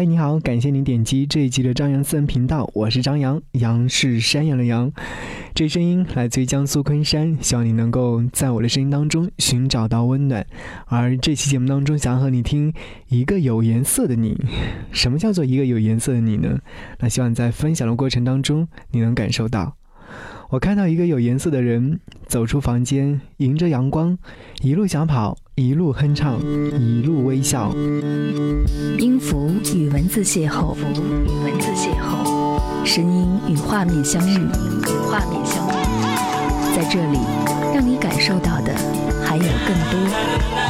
嗨，你好，感谢您点击这一集的张扬私人频道，我是张扬，杨是山羊的羊。这声音来自于江苏昆山，希望你能够在我的声音当中寻找到温暖。而这期节目当中，想和你听一个有颜色的你。什么叫做一个有颜色的你呢？那希望在分享的过程当中，你能感受到。我看到一个有颜色的人走出房间，迎着阳光，一路小跑，一路哼唱，一路微笑。音符与文字邂逅，符与文字邂逅，声音与画面相遇，与画面相遇。在这里，让你感受到的还有更多。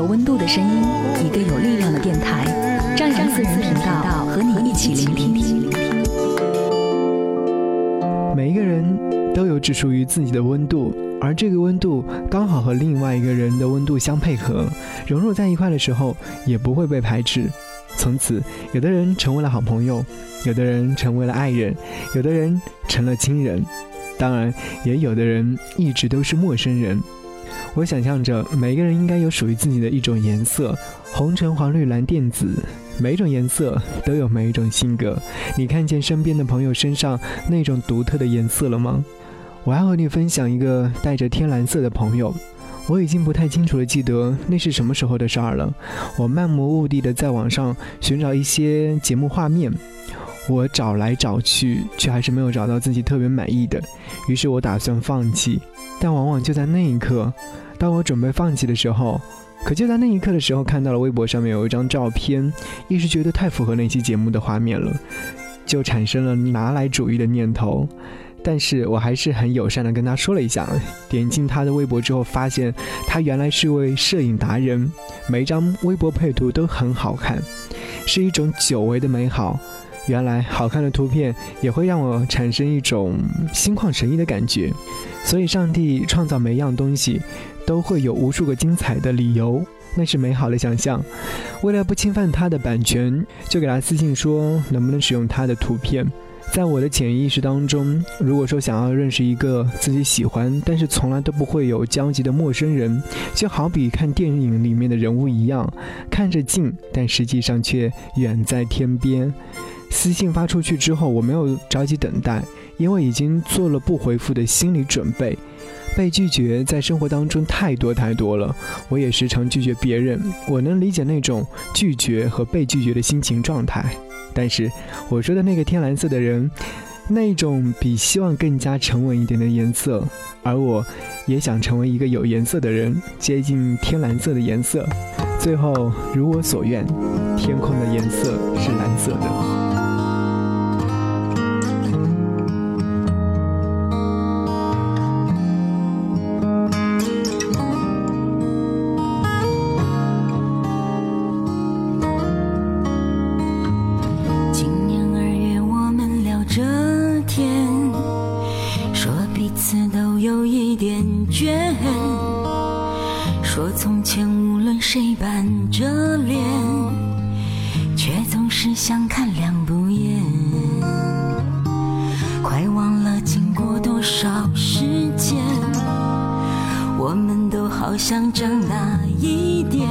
有温度的声音，一个有力量的电台，张扬私人频道和你一起聆听。每一个人都有只属于自己的温度，而这个温度刚好和另外一个人的温度相配合，融入在一块的时候也不会被排斥。从此，有的人成为了好朋友，有的人成为了爱人，有的人成了亲人，当然，也有的人一直都是陌生人。我想象着每个人应该有属于自己的一种颜色，红橙黄绿蓝靛紫，每一种颜色都有每一种性格。你看见身边的朋友身上那种独特的颜色了吗？我要和你分享一个带着天蓝色的朋友，我已经不太清楚的记得那是什么时候的事儿了。我漫无目的的在网上寻找一些节目画面，我找来找去，却还是没有找到自己特别满意的，于是我打算放弃。但往往就在那一刻，当我准备放弃的时候，可就在那一刻的时候，看到了微博上面有一张照片，一时觉得太符合那期节目的画面了，就产生了拿来主义的念头。但是我还是很友善的跟他说了一下。点进他的微博之后，发现他原来是位摄影达人，每一张微博配图都很好看，是一种久违的美好。原来好看的图片也会让我产生一种心旷神怡的感觉，所以上帝创造每一样东西都会有无数个精彩的理由，那是美好的想象。为了不侵犯他的版权，就给他私信说能不能使用他的图片。在我的潜意识当中，如果说想要认识一个自己喜欢但是从来都不会有交集的陌生人，就好比看电影里面的人物一样，看着近，但实际上却远在天边。私信发出去之后，我没有着急等待，因为已经做了不回复的心理准备。被拒绝在生活当中太多太多了，我也时常拒绝别人。我能理解那种拒绝和被拒绝的心情状态，但是我说的那个天蓝色的人，那种比希望更加沉稳一点的颜色，而我也想成为一个有颜色的人，接近天蓝色的颜色。最后如我所愿，天空的颜色是蓝色的。快忘了经过多少时间，我们都好想长大一点，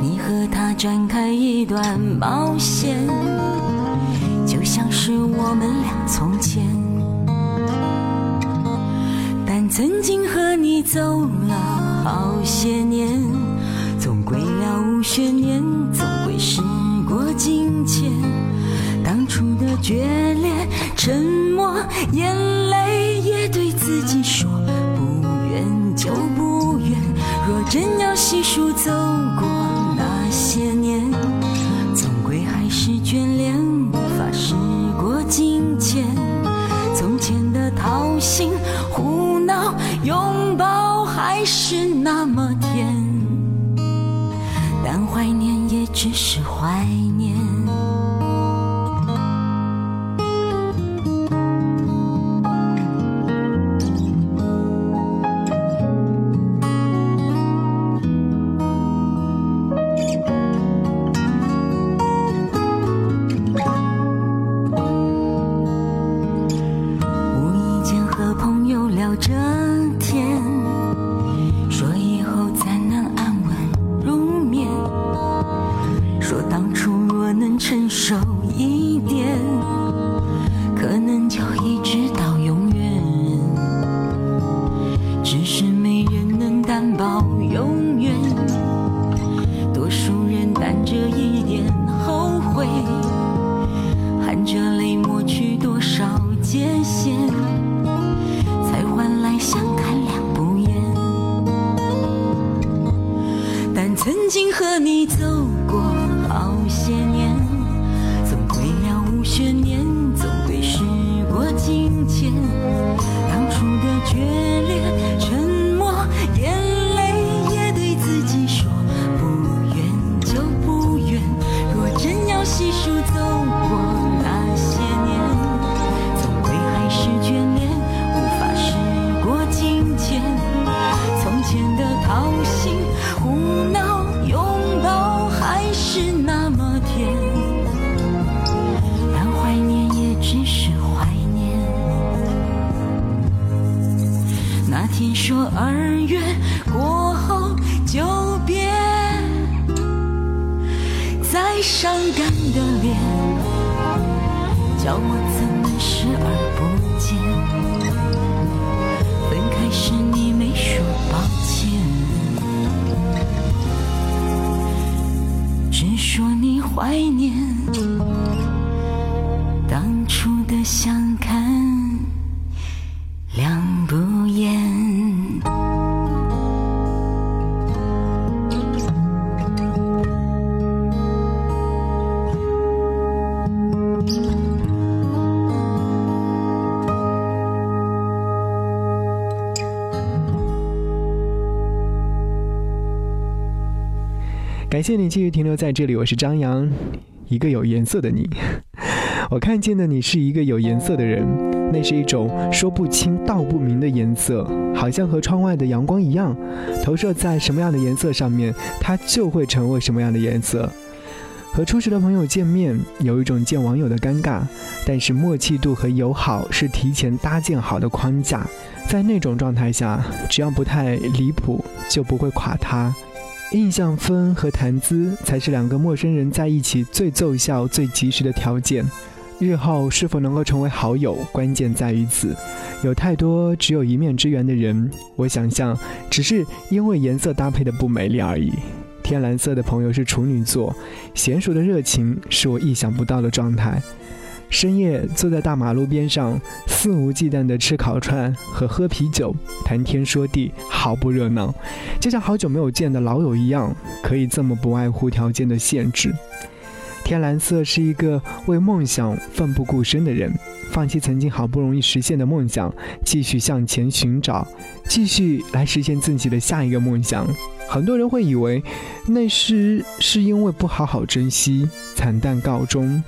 你和他展开一段冒险，就像是我们俩从前。但曾经和你走了好些年，总归了无悬念，总归时过境迁。当初的决裂、沉默、眼泪，也对自己说。就不远。若真要细数走过那些年，总归还是眷恋，无法时过境迁。从前的掏心胡闹拥抱还是那么甜，但怀念也只是怀念。保佑叫我怎感谢你继续停留在这里，我是张扬，一个有颜色的你。我看见的你是一个有颜色的人，那是一种说不清道不明的颜色，好像和窗外的阳光一样，投射在什么样的颜色上面，它就会成为什么样的颜色。和初识的朋友见面，有一种见网友的尴尬，但是默契度和友好是提前搭建好的框架，在那种状态下，只要不太离谱，就不会垮塌。印象分和谈资才是两个陌生人在一起最奏效、最及时的条件。日后是否能够成为好友，关键在于此。有太多只有一面之缘的人，我想象只是因为颜色搭配的不美丽而已。天蓝色的朋友是处女座，娴熟的热情是我意想不到的状态。深夜坐在大马路边上，肆无忌惮地吃烤串和喝啤酒，谈天说地，毫不热闹，就像好久没有见的老友一样，可以这么不外乎条件的限制。天蓝色是一个为梦想奋不顾身的人，放弃曾经好不容易实现的梦想，继续向前寻找，继续来实现自己的下一个梦想。很多人会以为那时是因为不好好珍惜，惨淡告终。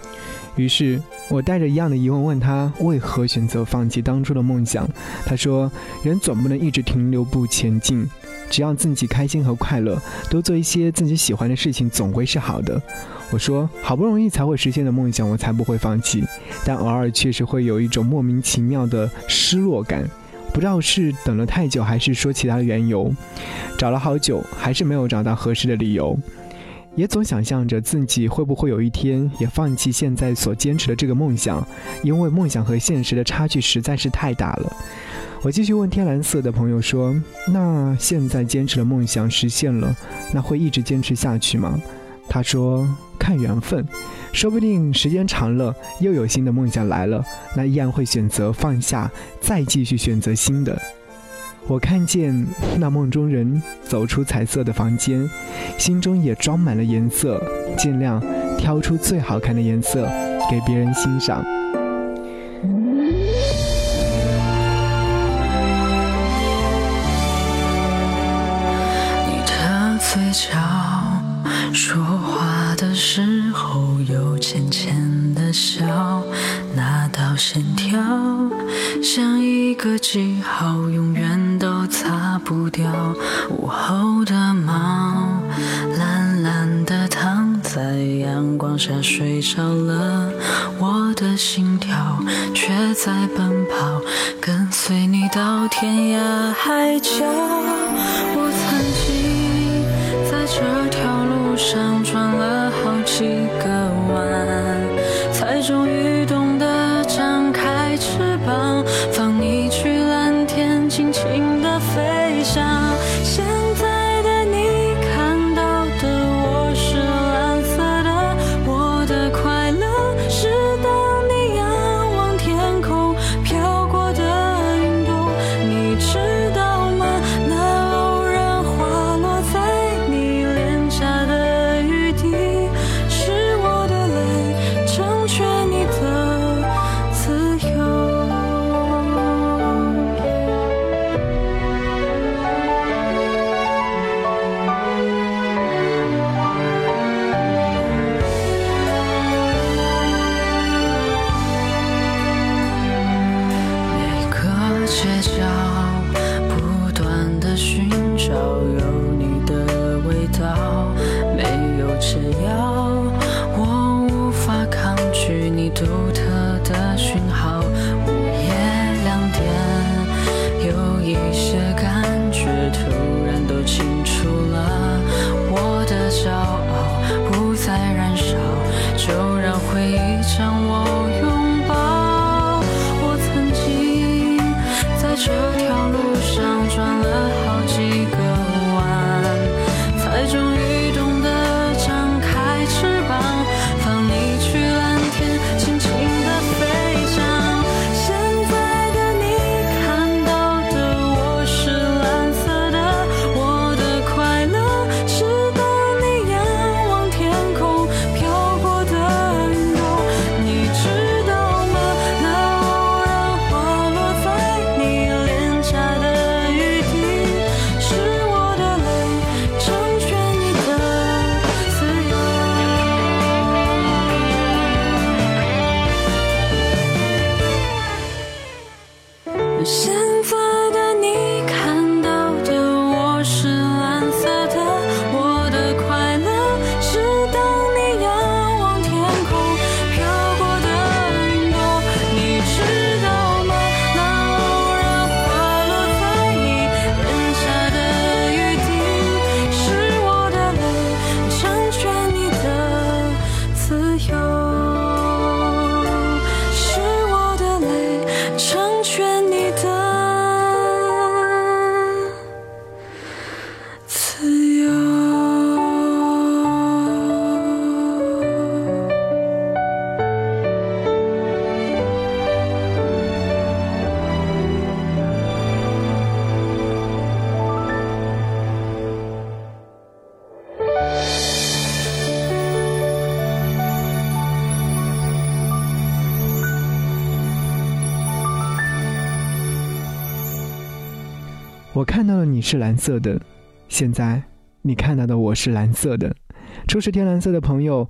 于是我带着一样的疑问问他为何选择放弃当初的梦想。他说：“人总不能一直停留不前进，只要自己开心和快乐，多做一些自己喜欢的事情，总归是好的。”我说：“好不容易才会实现的梦想，我才不会放弃。但偶尔确实会有一种莫名其妙的失落感，不知道是等了太久，还是说其他的缘由。找了好久，还是没有找到合适的理由。”也总想象着自己会不会有一天也放弃现在所坚持的这个梦想，因为梦想和现实的差距实在是太大了。我继续问天蓝色的朋友说：“那现在坚持的梦想实现了，那会一直坚持下去吗？”他说：“看缘分，说不定时间长了，又有新的梦想来了，那依然会选择放下，再继续选择新的。”我看见那梦中人走出彩色的房间，心中也装满了颜色，尽量挑出最好看的颜色给别人欣赏。你的嘴角，说话的时候有浅浅的笑，那道线条像一个记号，永远不掉。午后的猫，懒懒地躺在阳光下睡着了，我的心跳却在奔跑，跟随你到天涯海角。我曾经在这条路上转了好几个弯，回忆将我拥抱。我曾经在这看到的你是蓝色的，现在你看到的我是蓝色的。初识天蓝色的朋友，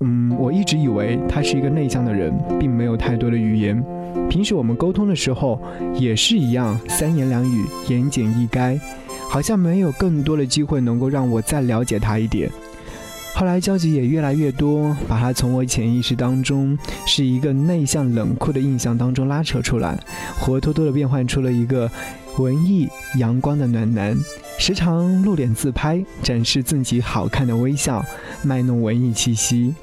嗯，我一直以为他是一个内向的人，并没有太多的语言。平时我们沟通的时候也是一样，三言两语，言简意赅，好像没有更多的机会能够让我再了解他一点。后来交集也越来越多，把他从我潜意识当中是一个内向冷酷的印象当中拉扯出来，活脱脱的变换出了一个文艺阳光的暖男，时常露脸自拍，展示自己好看的微笑，卖弄文艺气息。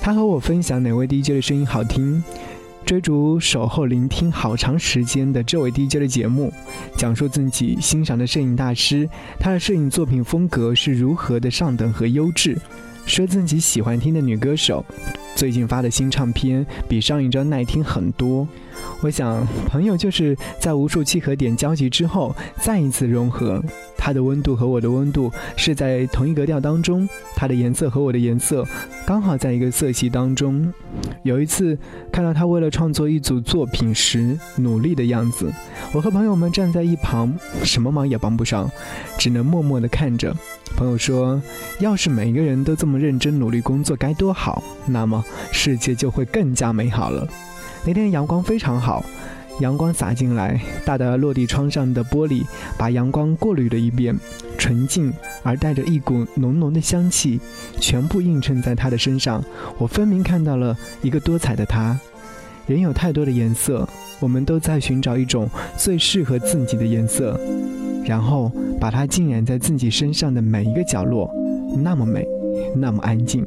他和我分享哪位 DJ 的声音好听，追逐守候聆听好长时间的这位 DJ 的节目，讲述自己欣赏的摄影大师，他的摄影作品风格是如何的上等和优质。说自己喜欢听的女歌手，最近发的新唱片比上一张耐听很多。我想，朋友就是在无数契合点交集之后，再一次融合。它的温度和我的温度是在同一格调当中，它的颜色和我的颜色刚好在一个色系当中。有一次看到他为了创作一组作品时努力的样子，我和朋友们站在一旁，什么忙也帮不上，只能默默地看着。朋友说，要是每个人都这么认真努力工作，该多好！那么世界就会更加美好了。那天阳光非常好。阳光洒进来，大的落地窗上的玻璃把阳光过滤了一遍，纯净而带着一股浓浓的香气，全部映衬在他的身上。我分明看到了一个多彩的他。人有太多的颜色，我们都在寻找一种最适合自己的颜色，然后把它浸染在自己身上的每一个角落，那么美，那么安静。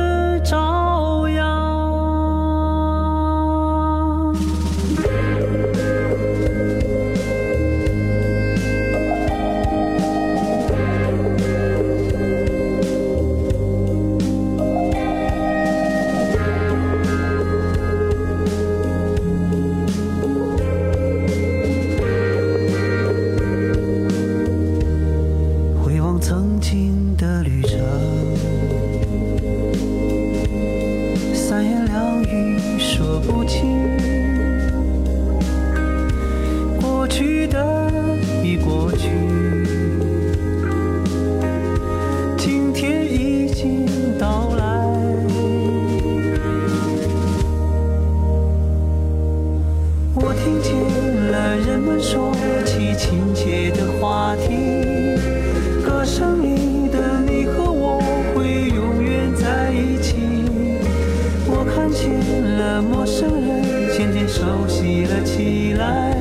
熟悉了起来，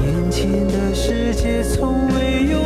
眼前的世界从未有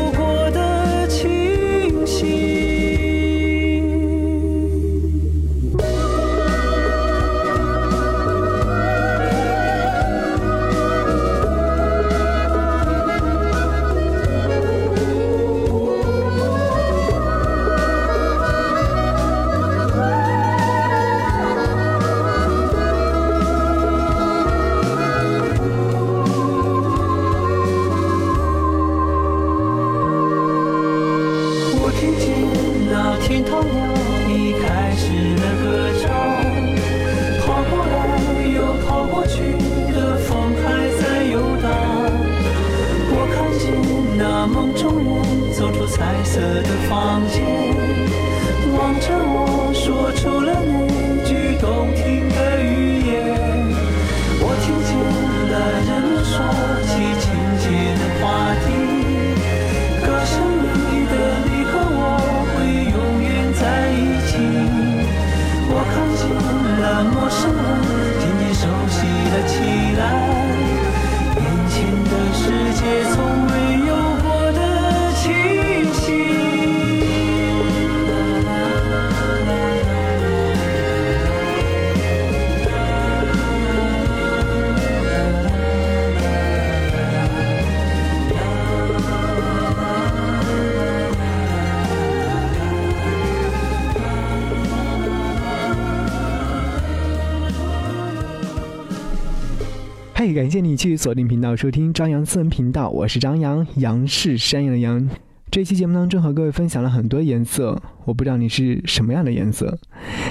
走出彩色的房间，望着我感谢你继续锁定频道收听张扬私人频道，我是张扬，杨是山羊的羊。这期节目当中和各位分享了很多颜色，我不知道你是什么样的颜色。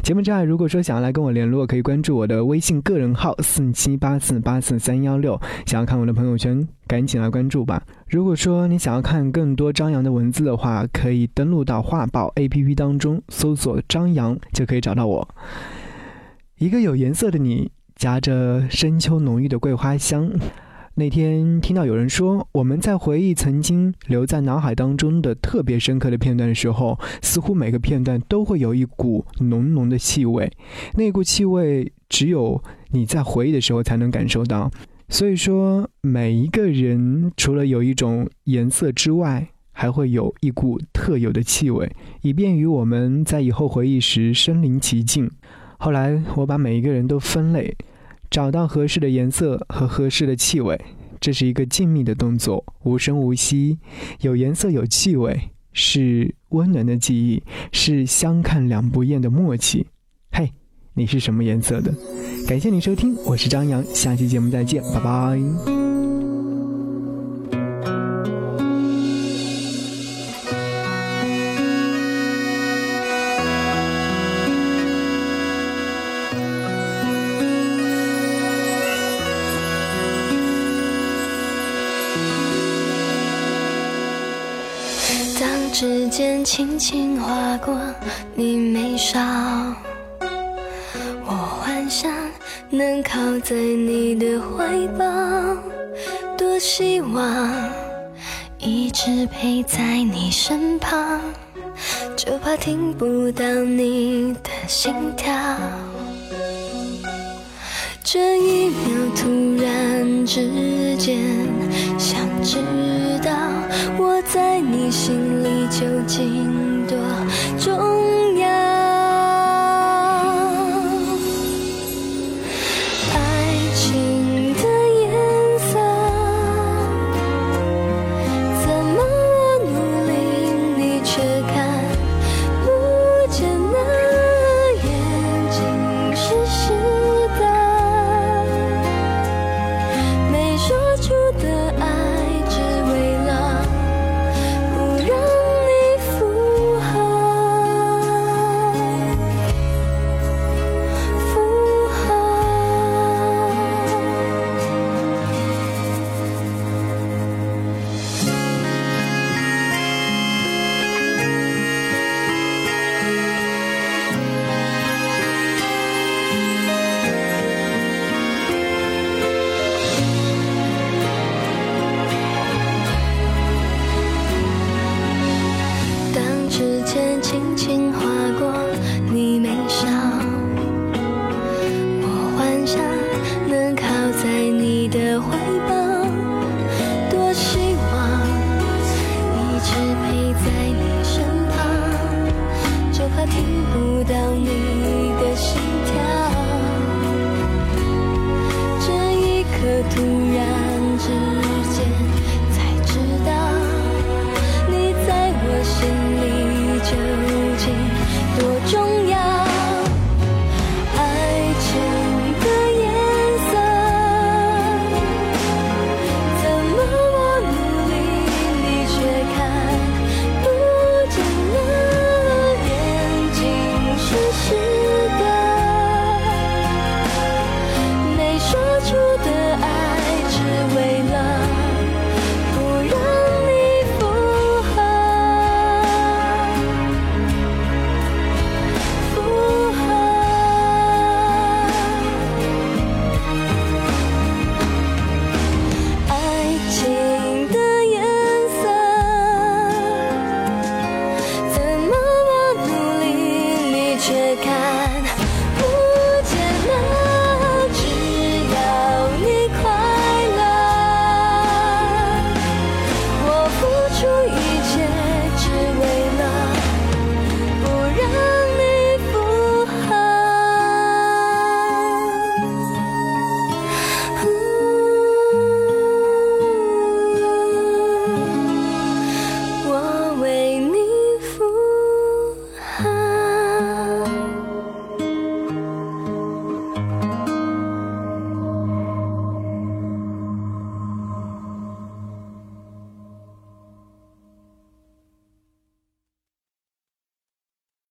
节目之外，如果说想要来跟我联络，可以关注我的微信个人号四七八四八四三幺六。想要看我的朋友圈，赶紧来关注吧。如果说你想要看更多张扬的文字的话，可以登录到画报 APP 当中搜索张扬，就可以找到我。一个有颜色的你。夹着深秋浓郁的桂花香。那天听到有人说，我们在回忆曾经留在脑海当中的特别深刻的片段的时候，似乎每个片段都会有一股浓浓的气味，那股气味只有你在回忆的时候才能感受到。所以说，每一个人除了有一种颜色之外，还会有一股特有的气味，以便于我们在以后回忆时身临其境。后来我把每一个人都分类，找到合适的颜色和合适的气味，这是一个静谧的动作，无声无息，有颜色有气味，是温暖的记忆，是相看两不厌的默契。嘿，你是什么颜色的？感谢你收听，我是张扬，下期节目再见，拜拜。指尖轻轻划过你眉梢，我幻想能靠在你的怀抱，多希望一直陪在你身旁，就怕听不到你的心跳。这一秒突然之间，想知你心里究竟多重